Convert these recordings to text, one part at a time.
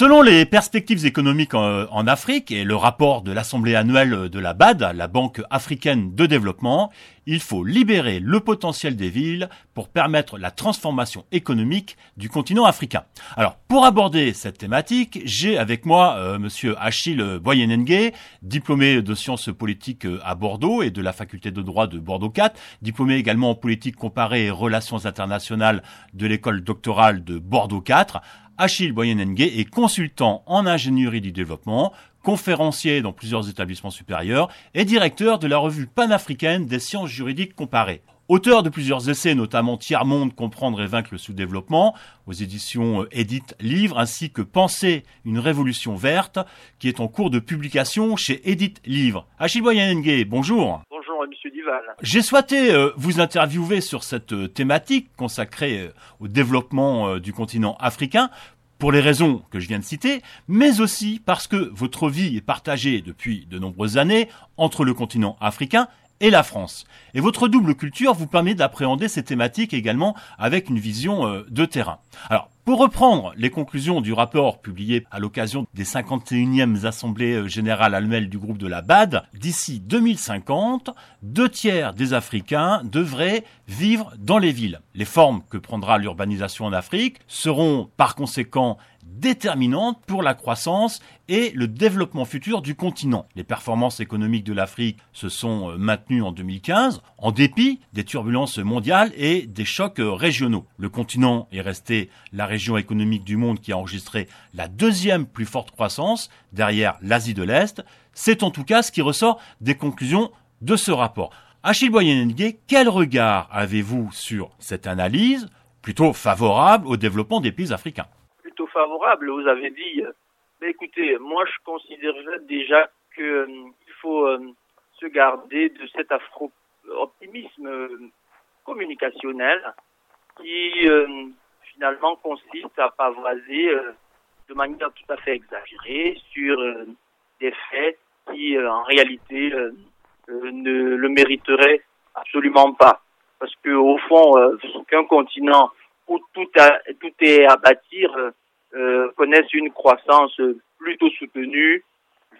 Selon les perspectives économiques en, Afrique et le rapport de l'Assemblée annuelle de la BAD, la Banque africaine de développement, il faut libérer le potentiel des villes pour permettre la transformation économique du continent africain. Alors, pour aborder cette thématique, j'ai avec moi euh, monsieur Achille Boyenengue, diplômé de sciences politiques euh, à Bordeaux et de la faculté de droit de Bordeaux 4, diplômé également en politique comparée et relations internationales de l'école doctorale de Bordeaux 4. Achille Boyenengue est consultant en ingénierie du développement, conférencier dans plusieurs établissements supérieurs et directeur de la revue panafricaine des sciences juridiques comparées. Auteur de plusieurs essais, notamment Tiers-Monde, Comprendre et vaincre le sous-développement, aux éditions Edith Livre, ainsi que Penser une révolution verte, qui est en cours de publication chez Edith Livre. Achille Boyenengue, bonjour. J'ai souhaité euh, vous interviewer sur cette euh, thématique consacrée euh, au développement du continent africain pour les raisons que je viens de citer, mais aussi parce que votre vie est partagée depuis de nombreuses années entre le continent africain et la France. Et votre double culture vous permet d'appréhender ces thématiques également avec une vision de terrain. Alors, pour reprendre les conclusions du rapport publié à l'occasion des 51e assemblées euh, générales annuelles du groupe de la BAD, d'ici 2050, deux tiers des Africains devraient vivre dans les villes. Les formes que prendra l'urbanisation en Afrique seront par conséquent déterminante pour la croissance et le développement futur du continent. Les performances économiques de l'Afrique se sont euh, maintenues en 2015 en dépit des turbulences mondiales et des chocs euh, régionaux. Le continent est resté la région économique du monde qui a enregistré la deuxième plus forte croissance derrière l'Asie de l'Est. C'est en tout cas ce qui ressort des conclusions de ce rapport. Achille Boyenengue, quel regard avez-vous sur cette analyse plutôt favorable au développement des pays africains? Favorable. Vous avez dit, euh, mais écoutez, moi je considérerais déjà qu'il euh, faut euh, se garder de cet afro-optimisme communicationnel qui finalement consiste à pavoiser de manière tout à fait exagérée sur des faits qui en réalité ne le mériteraient absolument pas. Parce que au fond, qu'un continent où tout, tout est à bâtir euh, connaissent une croissance plutôt soutenue.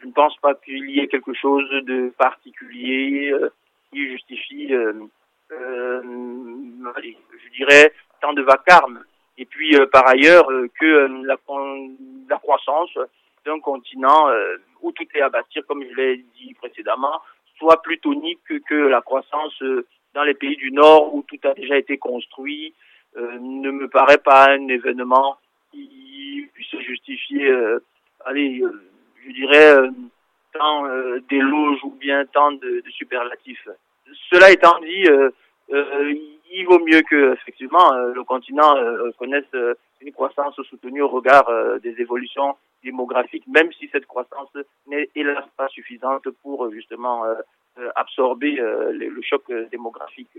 Je ne pense pas qu'il y ait quelque chose de particulier euh, qui justifie, euh, allez, je dirais, tant de vacarme. Et puis, par ailleurs, que la, la croissance d'un continent où tout est à bâtir, comme je l'ai dit précédemment, soit plus tonique que la croissance dans les pays du Nord où tout a déjà été construit, ne me paraît pas un événement puisse justifier, euh, allez, euh, je dirais, euh, tant d'éloges ou bien tant de, de, superlatifs. Cela étant dit, il vaut mieux que effectivement le continent connaisse une croissance soutenue au regard des évolutions démographiques, même si cette croissance n'est hélas pas suffisante pour justement absorber le choc démographique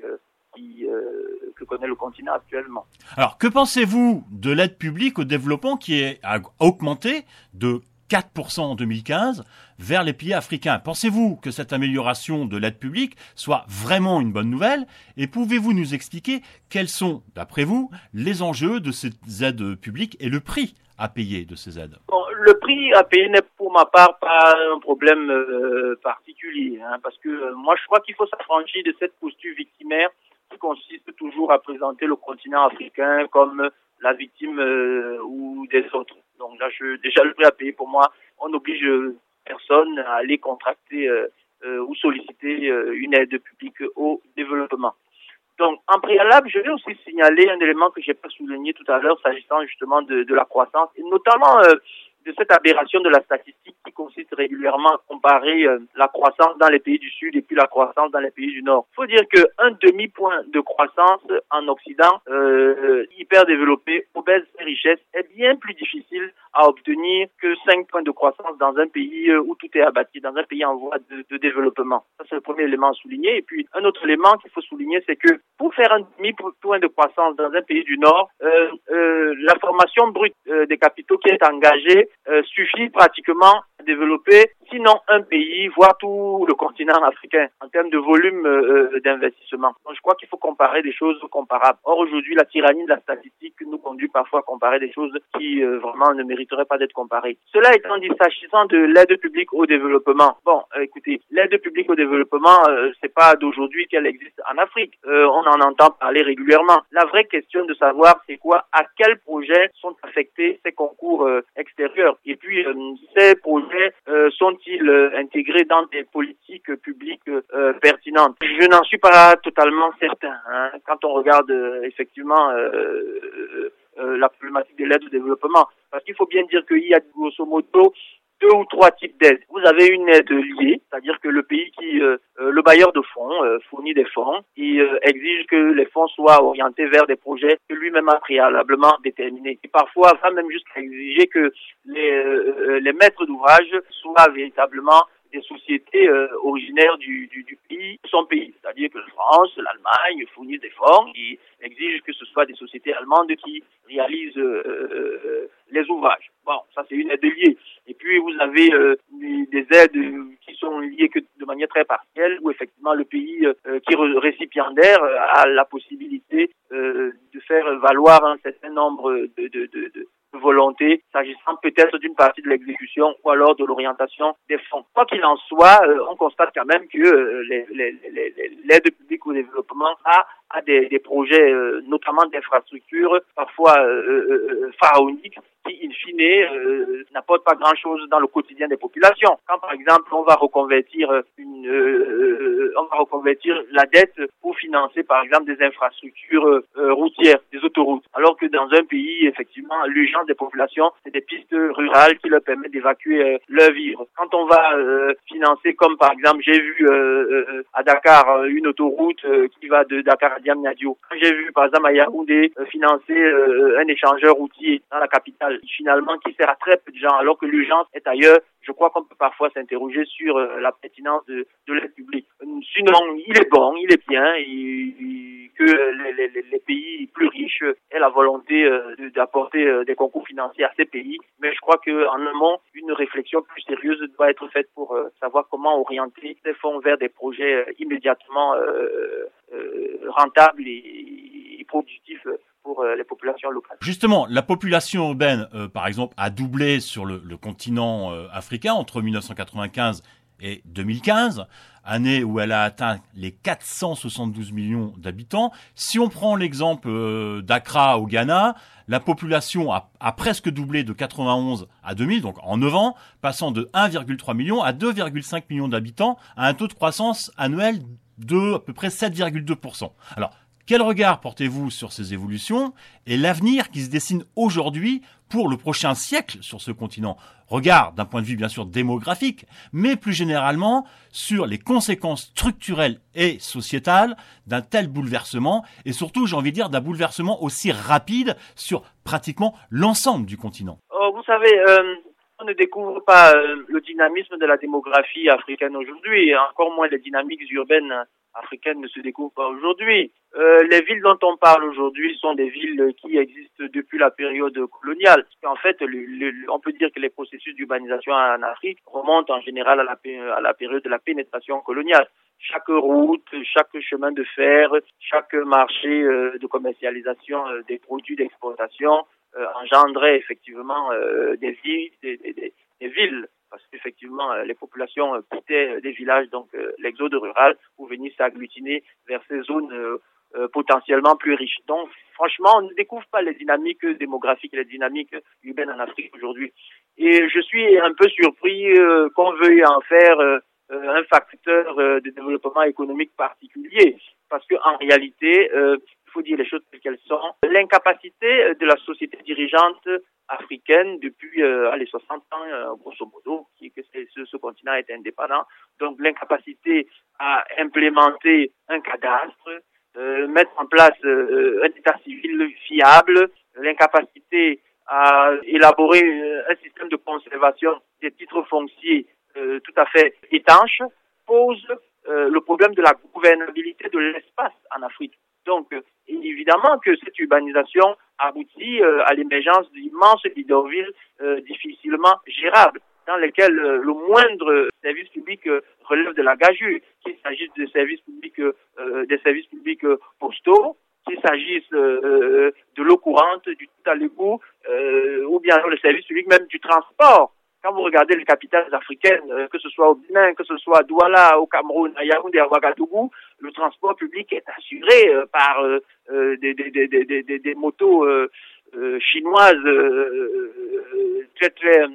qui, euh, que connaît le continent actuellement. Alors, que pensez-vous de l'aide publique au développement qui est, a augmenté de 4% en 2015 vers les pays africains. Pensez-vous que cette amélioration de l'aide publique soit vraiment une bonne nouvelle Et pouvez-vous nous expliquer quels sont, d'après vous, les enjeux de ces aides publiques et le prix à payer de ces aides? Le prix à payer n'est pour ma part pas un problème euh, particulier, hein, parce que euh, moi je crois qu'il faut s'affranchir de cette posture victimaire qui consiste toujours à présenter le continent africain comme la victime euh, ou des autres. Donc là, je, déjà le prix à payer pour moi, on n'oblige personne à aller contracter euh, euh, ou solliciter une aide publique au développement. Donc, en préalable, je vais aussi signaler un élément que j'ai pas souligné tout à l'heure s'agissant justement de, de, la croissance, et notamment de cette aberration de la statistique qui consiste régulièrement à comparer euh, la croissance dans les pays du Sud et puis la croissance dans les pays du Nord. Il faut dire qu'un demi-point de croissance en Occident, euh, hyper développé, obèse et richesse, est bien plus difficile à obtenir que 5 points de croissance dans un pays euh, où tout est abattu, dans un pays en voie de, de développement. Ça, c'est le premier élément à souligner. Et puis, un autre élément qu'il faut souligner, c'est que pour faire un demi-point de croissance dans un pays du Nord, euh, euh, la formation brute des capitaux qui est engagée suffit pratiquement développer, sinon un pays, voire tout le continent africain, en termes de volume euh, d'investissement. Donc, je crois qu'il faut comparer des choses comparables. Or, aujourd'hui, la tyrannie de la statistique nous conduit parfois à comparer des choses qui euh, vraiment ne mériteraient pas d'être comparées. Cela étant dit, s'agissant de l'aide publique au développement, bon, écoutez, l'aide publique au développement, c'est pas d'aujourd'hui qu'elle existe en Afrique. on en entend parler régulièrement. La vraie question de savoir, c'est quoi, à quel projet sont affectés ces concours extérieurs et puis ces projets euh, sont-ils euh, intégrés dans des politiques publiques euh, pertinentes? Je n'en suis pas totalement certain. Hein. Quand on regarde effectivement la problématique de l'aide au développement, parce qu'il faut bien dire qu'il y a grosso modo deux ou trois types d'aides. Vous avez une aide liée, c'est-à-dire que le pays qui, le bailleur de fonds fournit des fonds et exige que les fonds soient orientés vers des projets que lui-même a préalablement déterminés. Et parfois va même jusqu'à exiger que les, les maîtres d'ouvrage soient véritablement des sociétés euh, originaires du, du, du, pays, son pays. C'est-à-dire que la France, l'Allemagne fournissent des fonds qui exigent que ce soit des sociétés allemandes qui réalisent euh, euh, les ouvrages. Bon, ça c'est une aide liée. Et puis vous avez des aides qui sont liées que de manière très partielle, où effectivement le pays qui est récipiendaire a la possibilité de faire valoir un certain nombre de, de, de volonté s'agissant peut-être d'une partie de l'exécution ou alors de l'orientation des fonds. Quoi qu'il en soit, euh, on constate quand même que euh, l'aide publique au développement a, a des, des projets, euh, notamment d'infrastructures, parfois pharaoniques, qui, in fine, n'apportent pas grand-chose dans le quotidien des populations. Quand, par exemple, on va reconvertir une, on va reconvertir la dette pour financer, par exemple, des infrastructures routières, des autoroutes, alors que dans un pays, effectivement, l'urgence des populations, c'est des pistes rurales qui leur permettent d'évacuer euh, leur vivre. Quand on va euh, financer, comme par exemple, j'ai vu euh, à Dakar une autoroute qui va de Dakar à Diamniadio. J'ai vu par exemple à Yaoundé financer un échangeur routier dans la capitale, finalement qui sert à très peu de gens, alors que l'urgence est ailleurs. Je crois qu'on peut parfois s'interroger sur la pertinence de, de l'aide publique. Sinon, il est bon, il est bien, et, que les, pays plus riches aient la volonté d'apporter des concours financiers à ces pays. Mais je crois qu'en amont, une réflexion plus sérieuse doit être faite pour euh, savoir comment orienter ces fonds vers des projets euh, immédiatement euh, rentables et, productifs Justement, la population urbaine, par exemple, a doublé sur le, continent africain entre 1995 et 2015, année où elle a atteint les 472 millions d'habitants. Si on prend l'exemple euh, d'Accra au Ghana, la population a, presque doublé de 91 à 2000, donc en 9 ans, passant de 1,3 million à 2,5 millions d'habitants, à un taux de croissance annuel de à peu près 7,2%. Alors, quel regard portez-vous sur ces évolutions et l'avenir qui se dessine aujourd'hui pour le prochain siècle sur ce continent? Regard d'un point de vue bien sûr démographique, mais plus généralement sur les conséquences structurelles et sociétales d'un tel bouleversement et surtout, j'ai envie de dire, d'un bouleversement aussi rapide sur pratiquement l'ensemble du continent. Oh, vous savez, euh, on ne découvre pas euh, le dynamisme de la démographie africaine aujourd'hui, encore moins les dynamiques urbaines africaine ne se découvre pas aujourd'hui. Euh, les villes dont on parle aujourd'hui sont des villes qui existent depuis la période coloniale. En fait, on peut dire que les processus d'urbanisation en Afrique remontent en général à la, à la période de la pénétration coloniale. Chaque route, chaque chemin de fer, chaque marché euh, de commercialisation des produits d'exportation euh, engendrait effectivement des villes, des, des, des villes parce qu'effectivement, euh, les populations euh, quittaient euh, des villages, donc l'exode rural, pour venir s'agglutiner vers ces zones potentiellement plus riches. Donc, franchement, on ne découvre pas les dynamiques démographiques, les dynamiques urbaines en Afrique aujourd'hui. Et je suis un peu surpris qu'on veuille en faire un facteur de développement économique particulier, parce qu'en réalité, faut dire les choses telles qu'elles sont. L'incapacité de la société dirigeante africaine depuis euh, les 60 ans, euh, grosso modo, que ce, continent est indépendant. Donc l'incapacité à implémenter un cadastre, euh, mettre en place euh, un état civil fiable, l'incapacité à élaborer un système de conservation des titres fonciers tout à fait étanche, pose le problème de la gouvernabilité de l'espace en Afrique. Donc, évidemment que cette urbanisation aboutit euh, à l'émergence d'immenses bidonvilles euh, difficilement gérables. dans lesquels le moindre service public relève de la gageure, qu'il s'agisse des services publics, des services publics postaux, qu'il s'agisse de l'eau courante, du tout à l'égout, ou bien le service public même du transport. Quand vous regardez les capitales africaines, que ce soit au Bénin, que ce soit à Douala, au Cameroun, à Yaoundé, à Ouagadougou, le transport public est assuré par des, des, des, des, des, motos chinoises très très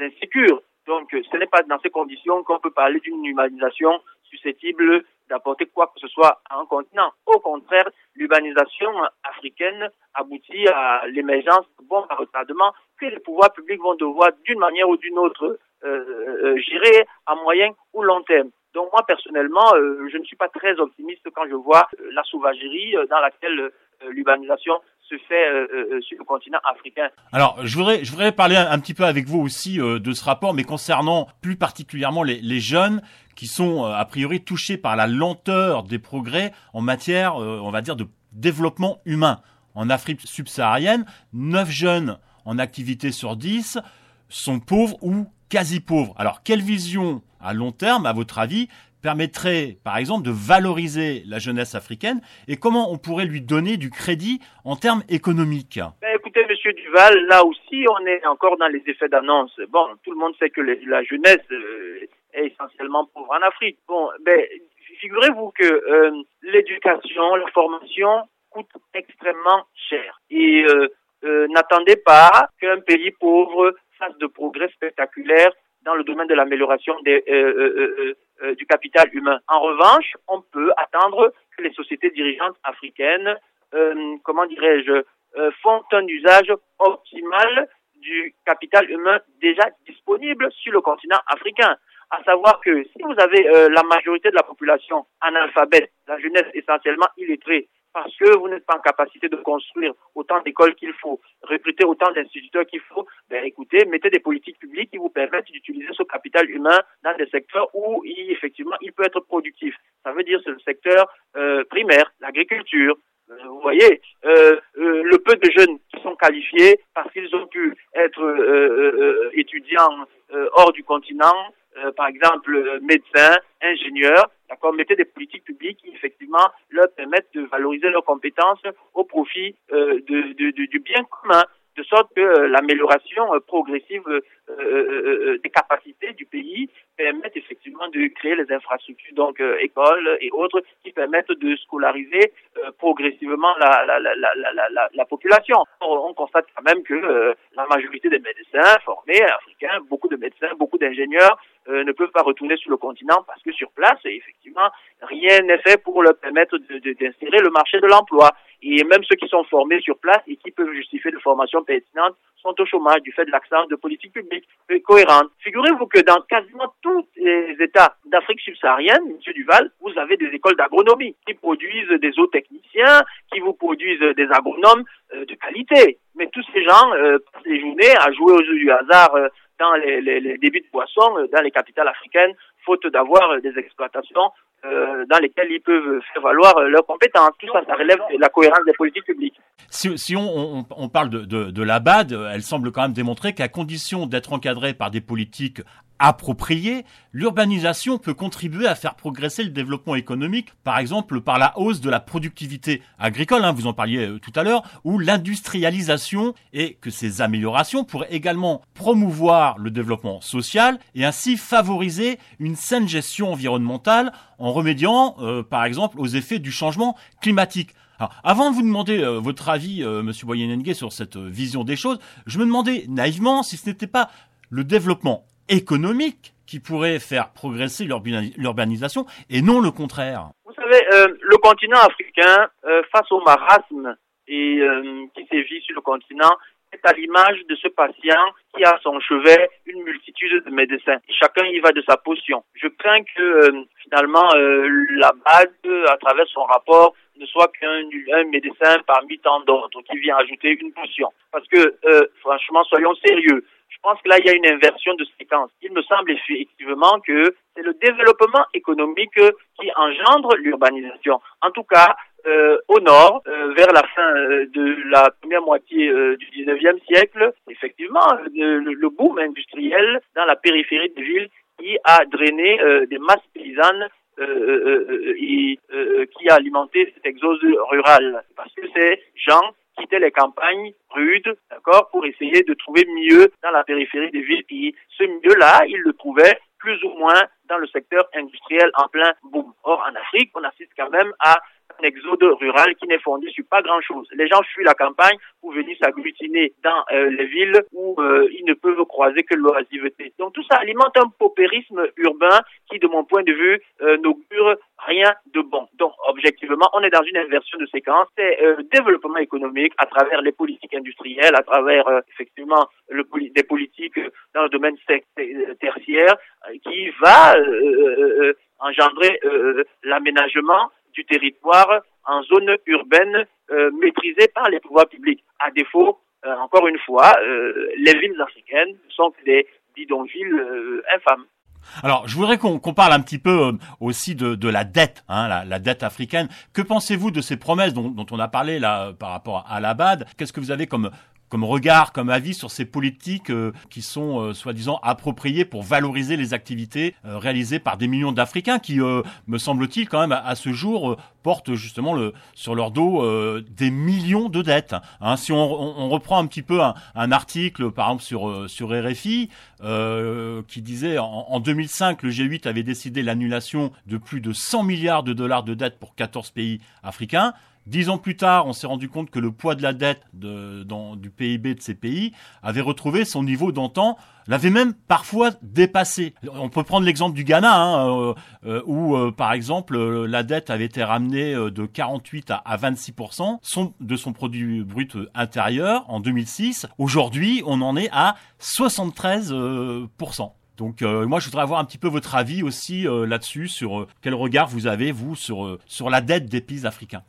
insécures. Donc, ce n'est pas dans ces conditions qu'on peut parler d'une humanisation susceptible d'apporter quoi que ce soit à un continent. Au contraire, l'urbanisation africaine aboutit à l'émergence de bombes à retardement que les pouvoirs publics vont devoir d'une manière ou d'une autre euh, gérer à moyen ou long terme. Donc moi personnellement, euh, je ne suis pas très optimiste quand je vois la sauvagerie dans laquelle l'urbanisation se fait sur le continent africain. Alors, je voudrais, je voudrais parler un, petit peu avec vous aussi de ce rapport, mais concernant plus particulièrement les, les jeunes qui sont a priori touchés par la lenteur des progrès en matière, on va dire, de développement humain. En Afrique subsaharienne, 9 jeunes en activité sur 10 sont pauvres ou quasi pauvres. Alors, quelle vision à long terme, à votre avis, permettrait, par exemple, de valoriser la jeunesse africaine et comment on pourrait lui donner du crédit en termes économiques? Ben, Écoutez, Monsieur Duval, là aussi, on est encore dans les effets d'annonce. Bon, tout le monde sait que la jeunesse euh, est essentiellement pauvre en Afrique. Bon, ben, figurez-vous que euh, l'éducation, la formation coûte extrêmement cher. Et euh, n'attendez pas qu'un pays pauvre de progrès spectaculaires dans le domaine de l'amélioration des, euh, du capital humain. En revanche, on peut attendre que les sociétés dirigeantes africaines, euh, comment dirais-je, euh, font un usage optimal du capital humain déjà disponible sur le continent africain. À savoir que si vous avez la majorité de la population analphabète, la jeunesse essentiellement illettrée, parce que vous n'êtes pas en capacité de construire autant d'écoles qu'il faut, recruter autant d'instituteurs qu'il faut, ben écoutez, mettez des politiques publiques qui vous permettent d'utiliser ce capital humain dans des secteurs où il, effectivement il peut être productif. Ça veut dire c'est le secteur euh, primaire, l'agriculture. Euh, vous voyez, euh, le peu de jeunes qui sont qualifiés parce qu'ils ont pu être étudiants hors du continent, par exemple médecins, ingénieurs, d'accord, mettez des politiques publiques qui effectivement leur permettent de valoriser leurs compétences au profit euh, de, du bien commun, de sorte que euh, l'amélioration euh, progressive des capacités du pays permette effectivement de créer les infrastructures, donc écoles et autres, qui permettent de scolariser progressivement la, la, la, la, la population. On constate quand même que la majorité des médecins formés africains, beaucoup de médecins, beaucoup d'ingénieurs, euh, ne peuvent pas retourner sur le continent parce que sur place, effectivement, rien n'est fait pour leur permettre d'insérer le marché de l'emploi. Et même ceux qui sont formés sur place et qui peuvent justifier de formation pertinente sont au chômage du fait de l'absence de politique publique cohérente. Figurez-vous que dans quasiment tous les États d'Afrique subsaharienne, M. Duval, vous avez des écoles d'agronomie qui produisent des eaux techniciens, qui vous produisent des agronomes euh, de qualité. Mais tous ces gens euh, passent les journées à jouer aux jeux du hasard dans les, les, débits de poissons euh, dans les capitales africaines, faute d'avoir euh, des exploitations euh, dans lesquelles ils peuvent faire valoir leurs compétences. Tout ça, ça relève de la cohérence des politiques publiques. Si, on, parle de, de, de la BAD, elle semble quand même démontrer qu'à condition d'être encadrée par des politiques appropriée, l'urbanisation peut contribuer à faire progresser le développement économique, par exemple par la hausse de la productivité agricole, hein, vous en parliez euh, tout à l'heure, ou l'industrialisation, et que ces améliorations pourraient également promouvoir le développement social et ainsi favoriser une saine gestion environnementale en remédiant, euh, par exemple, aux effets du changement climatique. Alors, avant de vous demander euh, votre avis, Monsieur Boyenengue, sur cette vision des choses, je me demandais naïvement si ce n'était pas le développement économique qui pourrait faire progresser l'urbanisation et non le contraire. Vous savez, euh, le continent africain, euh, face au marasme euh, qui sévit sur le continent, est à l'image de ce patient qui a à son chevet une multitude de médecins. chacun y va de sa potion. Je crains que finalement la base, à travers son rapport, ne soit qu'un médecin parmi tant d'autres qui vient ajouter une potion. Parce que, franchement, soyons sérieux. Je pense que là, il y a une inversion de séquence. Il me semble effectivement que c'est le développement économique qui engendre l'urbanisation. En tout cas, au nord, vers la fin de la première moitié du 19e siècle, effectivement, le, boom industriel dans la périphérie des villes qui a drainé des masses paysannes et, qui a alimenté cet exode rural. Parce que ces gens quittaient les campagnes rudes, d'accord, pour essayer de trouver mieux dans la périphérie des villes. Et ce mieux-là, ils le trouvaient plus ou moins dans le secteur industriel en plein boom. Or, en Afrique, on assiste quand même à un exode rural qui n'est fondé sur pas grand-chose. Les gens fuient la campagne pour venir s'agglutiner dans euh, les villes où euh, ils ne peuvent croiser que l'oisiveté. Donc tout ça alimente un paupérisme urbain qui, de mon point de vue, euh, n'augure rien de bon. Donc, objectivement, on est dans une inversion de séquence. C'est développement économique à travers les politiques industrielles, à travers effectivement des politiques dans le domaine tertiaire, qui va engendrer l'aménagement du territoire en zone urbaine euh, maîtrisée par les pouvoirs publics. À défaut, euh, encore une fois, euh, les villes africaines sont des bidonvilles infâmes. Alors, je voudrais qu'on parle un petit peu aussi de, la dette, hein, la, dette africaine. Que pensez-vous de ces promesses dont, on a parlé là par rapport à l'ABAD Qu'est-ce que vous avez comme comme regard, comme avis sur ces politiques euh, qui sont euh, soi-disant appropriées pour valoriser les activités euh, réalisées par des millions d'Africains qui, me semble-t-il, quand même à, ce jour, portent justement sur leur dos des millions de dettes. Hein. si on, reprend un petit peu un, article, par exemple sur sur RFI, qui disait en, en 2005, le G8 avait décidé l'annulation de plus de 100 milliards de dollars de dettes pour 14 pays africains. Dix ans plus tard, on s'est rendu compte que le poids de la dette du PIB de ces pays avait retrouvé son niveau d'antan, l'avait même parfois dépassé. On peut prendre l'exemple du Ghana, hein, euh, euh, où euh, par exemple la dette avait été ramenée de 48 à, 26% de son produit brut intérieur en 2006. Aujourd'hui, on en est à 73%. Donc moi je voudrais avoir un petit peu votre avis aussi là-dessus sur quel regard vous avez vous sur la dette des pays africains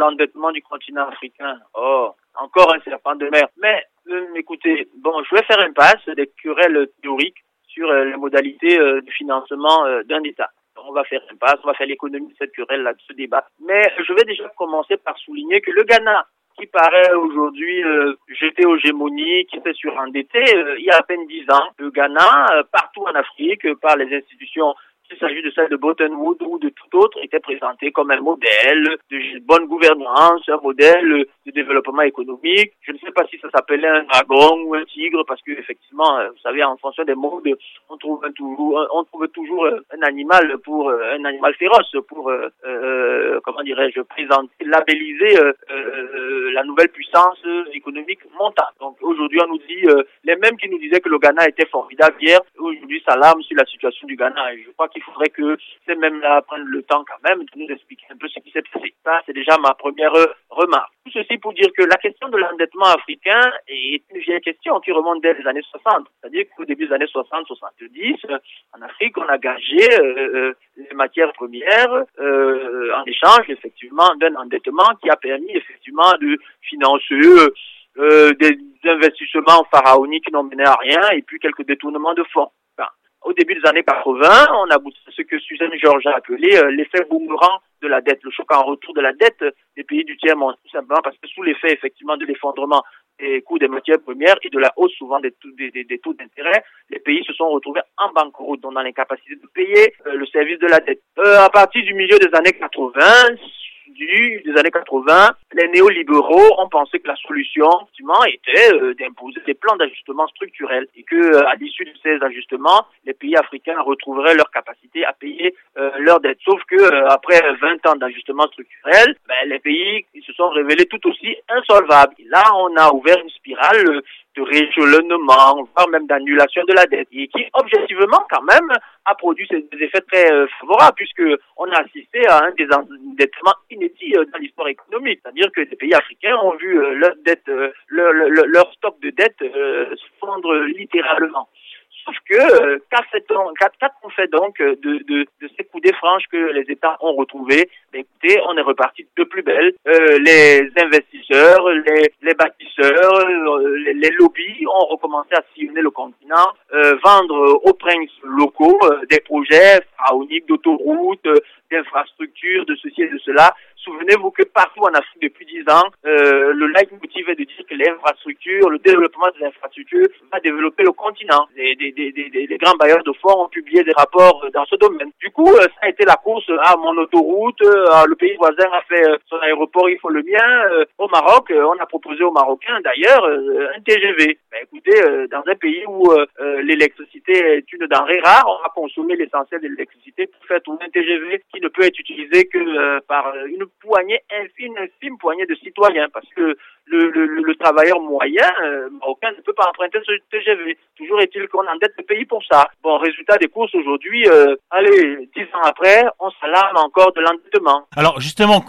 l'endettement du continent africain. Oh, encore un serpent de mer. Mais euh, écoutez, bon, je vais faire une passe des querelles théoriques sur euh, les modalités euh, du financement d'un État. On va faire une passe, on va faire l'économie de cette querelle là, de ce débat. Mais je vais déjà commencer par souligner que le Ghana, qui paraît aujourd'hui jeté aux gémonies, qui s'est surendetté il y a à peine dix ans, le Ghana, partout en Afrique, par les institutions il s'agit de celle de Bretton Woods ou de tout autre, était présenté comme un modèle de bonne gouvernance, un modèle de développement économique. Je ne sais pas si ça s'appelait un dragon ou un tigre, parce que effectivement, euh, vous savez, en fonction des modes, on trouve toujours, on trouve toujours un animal pour euh, un animal féroce pour, euh, dirais-je, présenter, labelliser la nouvelle puissance économique montante. Donc aujourd'hui, on nous dit les mêmes qui nous disaient que le Ghana était formidable hier, aujourd'hui s'alarment sur la situation du Ghana. Et je crois qu'il il faudrait que ces mêmes-là prennent le temps quand même de nous expliquer un peu ce qui s'est passé. Ça, c'est déjà ma première euh, remarque. Tout ceci pour dire que la question de l'endettement africain est une vieille question qui remonte dès les années 60. C'est-à-dire qu'au début des années 60-70, en Afrique, on a gagé euh, euh, les matières premières en échange, effectivement, d'un endettement qui a permis, effectivement, de financer des investissements pharaoniques qui n'ont mené à rien et puis quelques détournements de fonds au début des années 80, on a ce que Suzanne Georges a appelé euh, l'effet boomerang de la dette, le choc en retour de la dette des pays du tiers-monde, tout simplement parce que sous l'effet effectivement de l'effondrement des coûts des matières premières et de la hausse souvent des, des, taux d'intérêt, les pays se sont retrouvés en banqueroute, donc dans l'incapacité de payer euh, le service de la dette. Euh, à partir du milieu des années 80, des années 80, les néolibéraux ont pensé que la solution, était euh, d'imposer des plans d'ajustement structurel et que, euh, à l'issue de ces ajustements, les pays africains retrouveraient leur capacité à payer euh, leurs dettes. Sauf que après 20 ans d'ajustement structurel, ben, les pays se sont révélés tout aussi insolvables. Là, on a ouvert une spirale de voire même d'annulation de la dette, et qui objectivement quand même a produit des effets très euh, favorables, puisque on a assisté à un désendettement inédit euh, dans l'histoire économique, c'est-à-dire que les pays africains ont vu euh, leur dette, leur, leur, stock de dette se fondre littéralement. Sauf que qu'on fait donc de, ces coups des franches que les États ont retrouvés ben, Écoutez, on est reparti de plus belle. Euh, les investisseurs, les, les bâtisseurs, euh, les, lobbies ont recommencé à sillonner le continent, euh, vendre aux princes locaux des projets pharaoniques d'autoroutes, d'infrastructures, de ceci et de cela, Souvenez-vous que partout en Afrique depuis dix ans, euh, le leitmotiv est de dire que l'infrastructure, le développement des infrastructures va développer le continent. Les, les, grands bailleurs de fonds ont publié des rapports dans ce domaine. Du coup, ça a été la course à mon autoroute, le pays voisin a fait son aéroport, il faut le mien. au Maroc, on a proposé aux Marocains d'ailleurs un TGV. Ben, écoutez, dans un pays où l'électricité est une denrée rare, on va consommer l'essentiel de l'électricité pour faire tourner un TGV qui ne peut être utilisé que euh, par une poignée infime, infime poignée de citoyens, parce que le, le, le travailleur moyen euh, marocain ne peut pas emprunter ce TGV. Toujours est-il qu'on endette le pays pour ça. Bon, résultat des courses aujourd'hui, euh, allez, dix ans après, on s'alarme encore de l'endettement. Alors justement,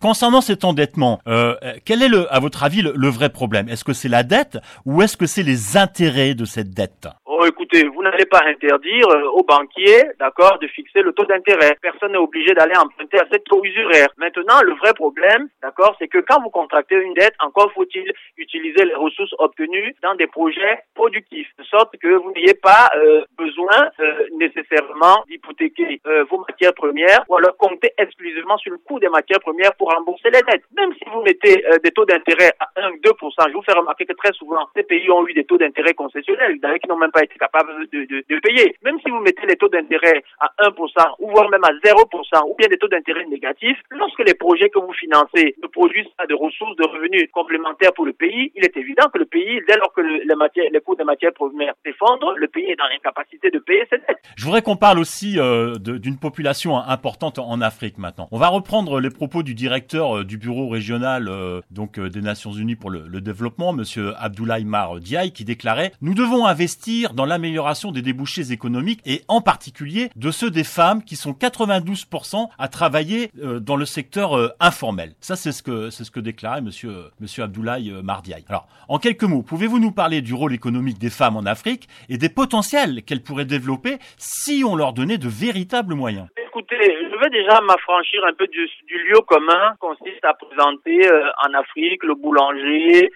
concernant cet endettement, euh, quel est, le, à votre avis, le vrai problème? Est-ce que c'est la dette ou est-ce que c'est les intérêts de cette dette? Oh, écoutez, vous n'allez pas interdire euh, aux banquiers, d'accord, de fixer le taux d'intérêt. Personne n'est obligé d'aller emprunter à cette taux usuraire. Maintenant, le vrai problème, d'accord, c'est que quand vous contractez une dette, encore faut-il utiliser les ressources obtenues dans des projets productifs, de sorte que vous n'ayez pas euh, besoin euh, nécessairement d'hypothéquer vos matières premières ou alors compter exclusivement sur le coût des matières premières pour rembourser les dettes. Même si vous mettez des taux d'intérêt à 1-2%, je vous fais remarquer que très souvent, ces pays ont eu des taux d'intérêt concessionnels, d'ailleurs qui n'ont même pas été capable de, de, de, payer. Même si vous mettez les taux d'intérêt à 1% ou voire même à 0% ou bien des taux d'intérêt négatifs, lorsque les projets que vous financez ne produisent pas de ressources, de revenus complémentaires pour le pays, il est évident que le pays, dès lors que le, les, matières, les coûts des matières premières s'effondrent, le pays est dans l'incapacité de payer ses dettes. Je voudrais qu'on parle aussi euh, d'une population importante en Afrique maintenant. On va reprendre les propos du directeur euh, du bureau régional euh, donc des Nations Unies pour le, le développement, monsieur Abdoulaye Mar Diaye, qui déclarait "Nous devons investir dans l'amélioration des débouchés économiques et en particulier de ceux des femmes qui sont 92% à travailler dans le secteur informel. Ça, c'est ce que c'est ce que déclarait Monsieur Monsieur Abdoulaye euh, Mardiaye. Alors, en quelques mots, pouvez-vous nous parler du rôle économique des femmes en Afrique et des potentiels qu'elles pourraient développer si on leur donnait de véritables moyens? Écoutez, je vais déjà m'affranchir un peu du, lieu commun consiste à présenter en Afrique le boulanger,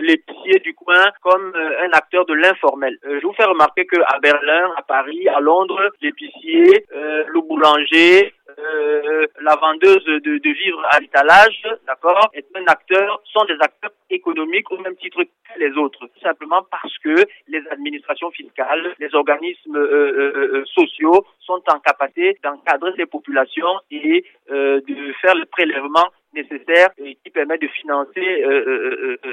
l'épicier du coin comme un acteur de l'informel. je vous fais remarquer que à Berlin, à Paris, à Londres, l'épicier, euh, le boulanger, euh, la vendeuse de, de à l'étalage, d'accord, est un acteur, sont des acteurs économiques au même titre que les autres, tout simplement parce que les administrations fiscales, les organismes euh, sociaux sont en capacité d'encadrer ces populations et de faire le prélèvement nécessaire et qui permet de financer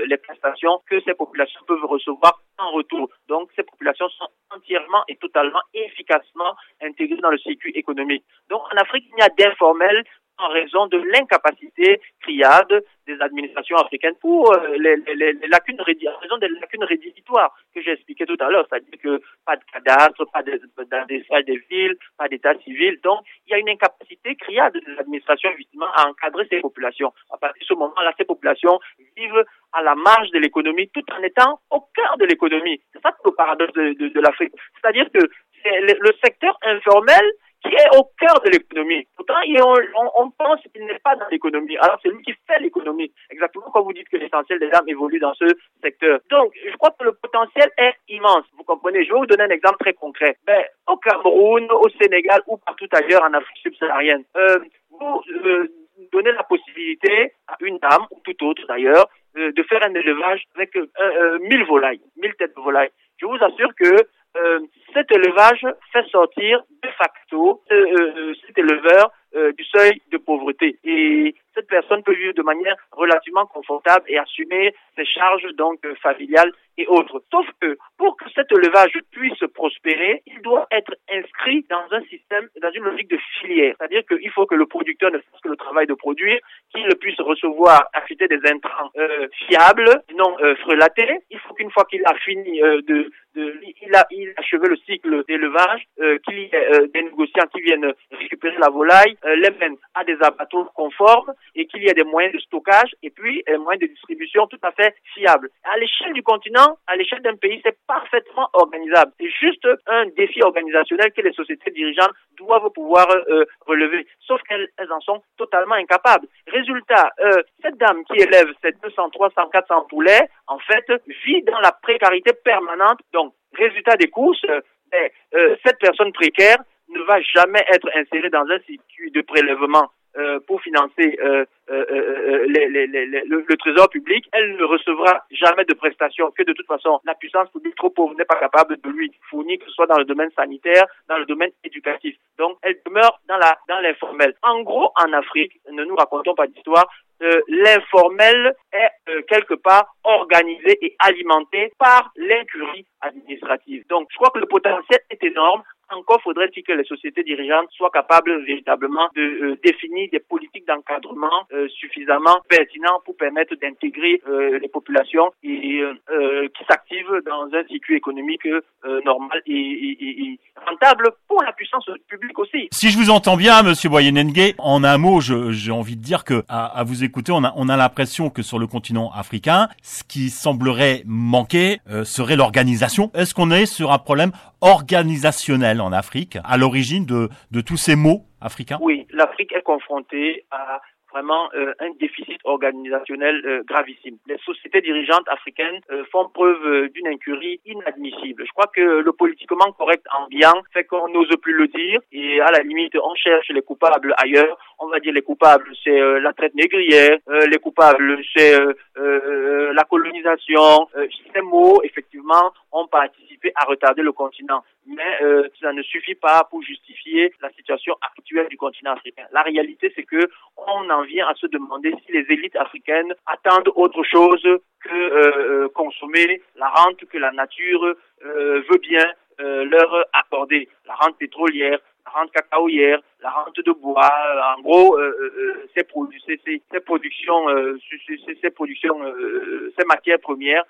les prestations que ces populations peuvent recevoir en retour. Donc, ces populations sont entièrement et totalement efficacement intégrées dans le circuit économique. Donc, en Afrique, il y a d'informels en raison de l'incapacité criade des administrations africaines pour euh, les, les, lacunes en raison des lacunes rédhibitoires que j'ai expliqué tout à l'heure, c'est-à-dire que pas de cadastre, pas de, de, des villes, pas d'état civil. Donc, il y a une incapacité criade des administrations effectivement à encadrer ces populations. À partir de ce moment-là, ces populations vivent à la marge de l'économie tout en étant au cœur de l'économie. C'est ça le paradoxe de, de, de l'Afrique. C'est-à-dire que le secteur informel qui est au cœur de l'économie. Pourtant, on, on pense qu'il n'est pas dans l'économie. Alors, c'est lui qui fait l'économie. Exactement comme vous dites que l'essentiel des âmes évolue dans ce secteur. Donc, je crois que le potentiel est immense. Vous comprenez? Je vais vous donner un exemple très concret. Ben, au Cameroun, au Sénégal ou partout ailleurs en Afrique subsaharienne, euh, vous euh, donnez la possibilité à une dame, ou tout autre d'ailleurs, euh, de faire un élevage avec euh, euh, 1000 volailles, 1000 têtes de volailles. Je vous assure que euh, cet élevage fait sortir de facto euh, euh, cet éleveur du seuil de pauvreté. Et cette personne peut vivre de manière relativement confortable et assumer ses charges donc familiales et autres. Sauf que pour que cet élevage puisse prospérer, il doit être inscrit dans un système, dans une logique de filière. C'est-à-dire qu'il faut que le producteur ne fasse que le travail de produire, qu'il puisse recevoir, affûter des intrants fiables, non frelatés. Il faut qu'une fois qu'il a fini de, de, il a, il a achevé le cycle d'élevage, euh, qu'il y ait euh, des négociants qui viennent récupérer la volaille, euh, les mènent à des abattoirs conformes et qu'il y ait des moyens de stockage et puis des moyens de distribution tout à fait fiables. À l'échelle du continent, à l'échelle d'un pays, c'est parfaitement organisable. C'est juste un défi organisationnel que les sociétés dirigeantes doivent pouvoir relever, sauf qu'elles en sont totalement incapables. Résultat, cette dame qui élève ces 200, 300, 400 poulets, en fait, vit dans la précarité permanente. Donc, résultat des courses, ben, euh, cette personne précaire ne va jamais être insérée dans un circuit de prélèvement euh, pour financer euh, euh, les, les, les, le, le, trésor public, elle ne recevra jamais de prestations que de toute façon la puissance publique trop pauvre n'est pas capable de lui fournir, que ce soit dans le domaine sanitaire, dans le domaine éducatif. Donc elle demeure dans la dans l'informel. En gros, en Afrique, ne nous racontons pas d'histoire, euh, l'informel est euh, quelque part organisé et alimenté par l'incurie administrative. Donc, je crois que le potentiel est énorme. Encore faudrait-il que les sociétés dirigeantes soient capables véritablement de euh, définir des politiques d'encadrement suffisamment pertinentes pour permettre d'intégrer les populations et qui s'activent dans un circuit économique normal et, et, et, rentable pour la puissance publique aussi. Si je vous entends bien, Monsieur Boyenengue, en un mot, j'ai envie de dire que à, à vous écouter, on a, on a l'impression que sur le continent africain, ce qui semblerait manquer euh, serait l'organisation. Est-ce qu'on est sur un problème organisationnel? En Afrique, à l'origine de, tous ces maux africains? Oui, l'Afrique est confrontée à vraiment euh, un déficit organisationnel euh, gravissime. Les sociétés dirigeantes africaines euh, font preuve d'une incurie inadmissible. Je crois que le politiquement correct ambiant fait qu'on n'ose plus le dire et à la limite on cherche les coupables ailleurs. On va dire les coupables c'est euh, la traite négrière, les coupables c'est la colonisation. ces mots effectivement ont participé à retarder le continent mais euh, ça ne suffit pas pour justifier la situation actuelle du continent africain. La réalité, c'est que on en vient à se demander si les élites africaines attendent autre chose que euh, consommer la rente que la nature euh, veut bien euh, leur accorder, la rente pétrolière, la rente cacaoyère, la rente de bois, en gros, euh, euh, ces, produ ces, productions, ces, productions, ces matières premières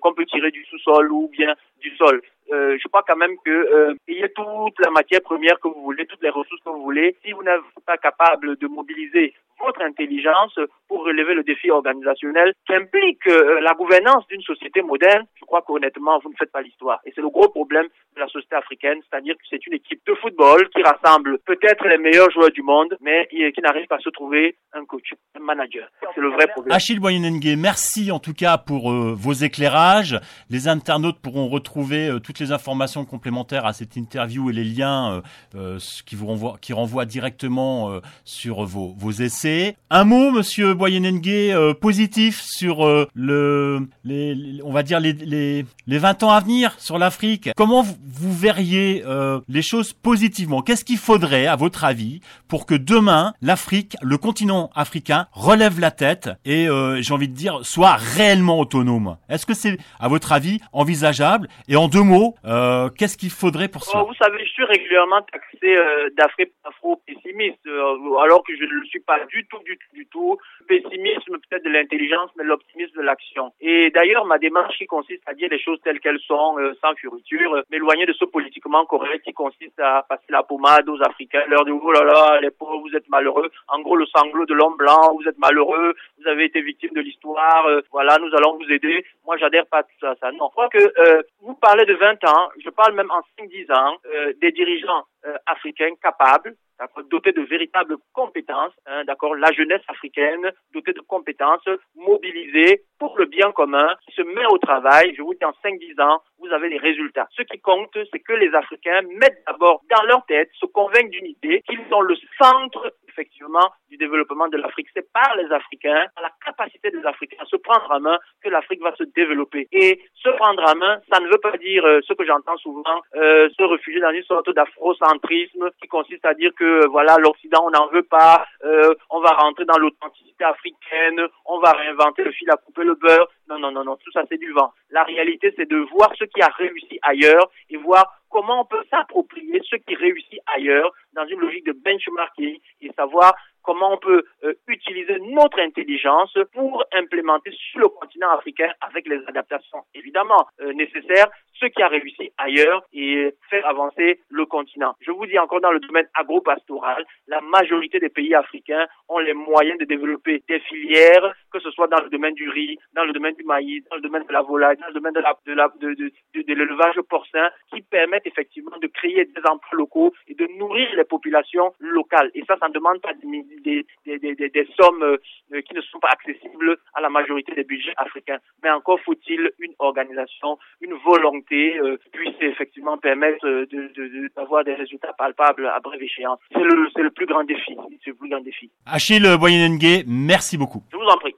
qu'on peut tirer du sous-sol ou bien du sol. je crois quand même que ayez toute la matière première que vous voulez, toutes les ressources que vous voulez, si vous n'êtes pas capable de mobiliser votre intelligence pour relever le défi organisationnel qui implique euh, la gouvernance d'une société moderne, je crois qu'honnêtement, vous ne faites pas l'histoire. Et c'est le gros problème de la société africaine, c'est-à-dire que c'est une équipe de football qui rassemble peut-être les meilleurs joueurs du monde, mais qui n'arrive pas à se trouver un coach, un manager. C'est le vrai problème. Achille Boyenengue, merci en tout cas pour euh, vos éclairages. Les internautes pourront retrouver euh, toutes les informations complémentaires à cette interview et les liens euh, qui vous renvoient, qui renvoient directement euh, sur vos, vos essais. Un mot, monsieur Boyenengue, euh, positif sur le, les, on va dire les, les, les 20 ans à venir sur l'Afrique. Comment vous, verriez euh, les choses positivement? Qu'est-ce qu'il faudrait, à votre avis, pour que demain, l'Afrique, le continent africain, relève la tête et, euh, j'ai envie de dire, soit réellement autonome? Est-ce que c'est, à votre avis, envisageable? Et en deux mots, euh, qu'est-ce qu'il faudrait pour ça oh, Vous savez, je suis régulièrement taxé euh, d'afro-pessimiste, euh, alors que je ne le suis pas du tout, du tout, du tout. Pessimisme peut-être de l'intelligence, mais l'optimisme de l'action. Et d'ailleurs, ma démarche qui consiste à dire les choses telles qu'elles sont, euh, sans furiture, m'éloigner de ce politiquement correct qui consiste à passer la pommade aux Africains, leur dire oh là là, les pauvres, vous êtes malheureux. En gros, le sanglot de l'homme blanc, vous êtes malheureux, vous avez été victime de l'histoire, euh, voilà, nous allons vous aider. Moi, j'adhère pas à tout ça, ça. Non. Je crois que euh, vous parlez de 20 ans, je parle même en 5-10 ans, euh, des dirigeants africains capables, dotés de véritables compétences, hein, d'accord, la jeunesse africaine dotée de compétences, mobilisée pour le bien commun, qui se met au travail, je vous dis en 5-10 ans, vous avez les résultats. Ce qui compte, c'est que les Africains mettent d'abord dans leur tête, se convainquent d'une idée, qu'ils sont le centre effectivement du développement de l'Afrique. C'est par les Africains, par la capacité des Africains à se prendre en main que l'Afrique va se développer. Et se prendre en main, ça ne veut pas dire euh, ce que j'entends souvent, euh, se réfugier dans une sorte d'afrocentrisme qui consiste à dire que voilà l'Occident on n'en veut pas, euh, on va rentrer dans l'authenticité africaine, on va réinventer le fil à couper le beurre. Non, non, non, non, tout ça c'est du vent. La réalité c'est de voir ce qui a réussi ailleurs et voir comment on peut s'approprier ce qui réussit ailleurs dans une logique de benchmarking et savoir comment on peut euh, utiliser notre intelligence pour implémenter sur le continent africain avec les adaptations évidemment euh, nécessaires ce qui a réussi ailleurs et faire avancer le continent. Je vous dis encore dans le domaine agro-pastoral, la majorité des pays africains ont les moyens de développer des filières, que ce soit dans le domaine du riz, dans le domaine du maïs, dans le domaine de la volaille, dans le domaine de la, de de, de, de, de l'élevage porcin, qui permettent effectivement de créer des emplois locaux et de nourrir les populations locales. Et ça, ça ne demande pas des, des, des, des, des sommes euh, qui ne sont pas accessibles à la majorité des budgets africains. Mais encore faut-il une organisation, une volonté implémentés euh, puissent effectivement permettre d'avoir de, de, des résultats palpables à brève échéance. C'est le, le plus grand défi. C'est le plus grand défi. Achille Boyenengue, merci beaucoup. Je vous en prie.